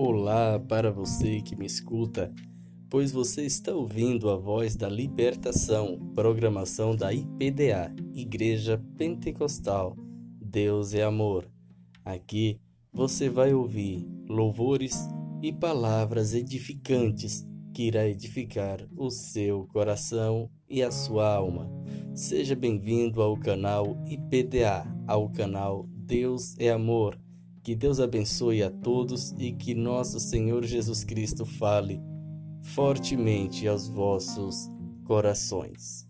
Olá para você que me escuta, pois você está ouvindo a voz da libertação, programação da IPDA, Igreja Pentecostal. Deus é amor. Aqui você vai ouvir louvores e palavras edificantes que irá edificar o seu coração e a sua alma. Seja bem-vindo ao canal IPDA, ao canal Deus é Amor. Que Deus abençoe a todos e que nosso Senhor Jesus Cristo fale fortemente aos vossos corações.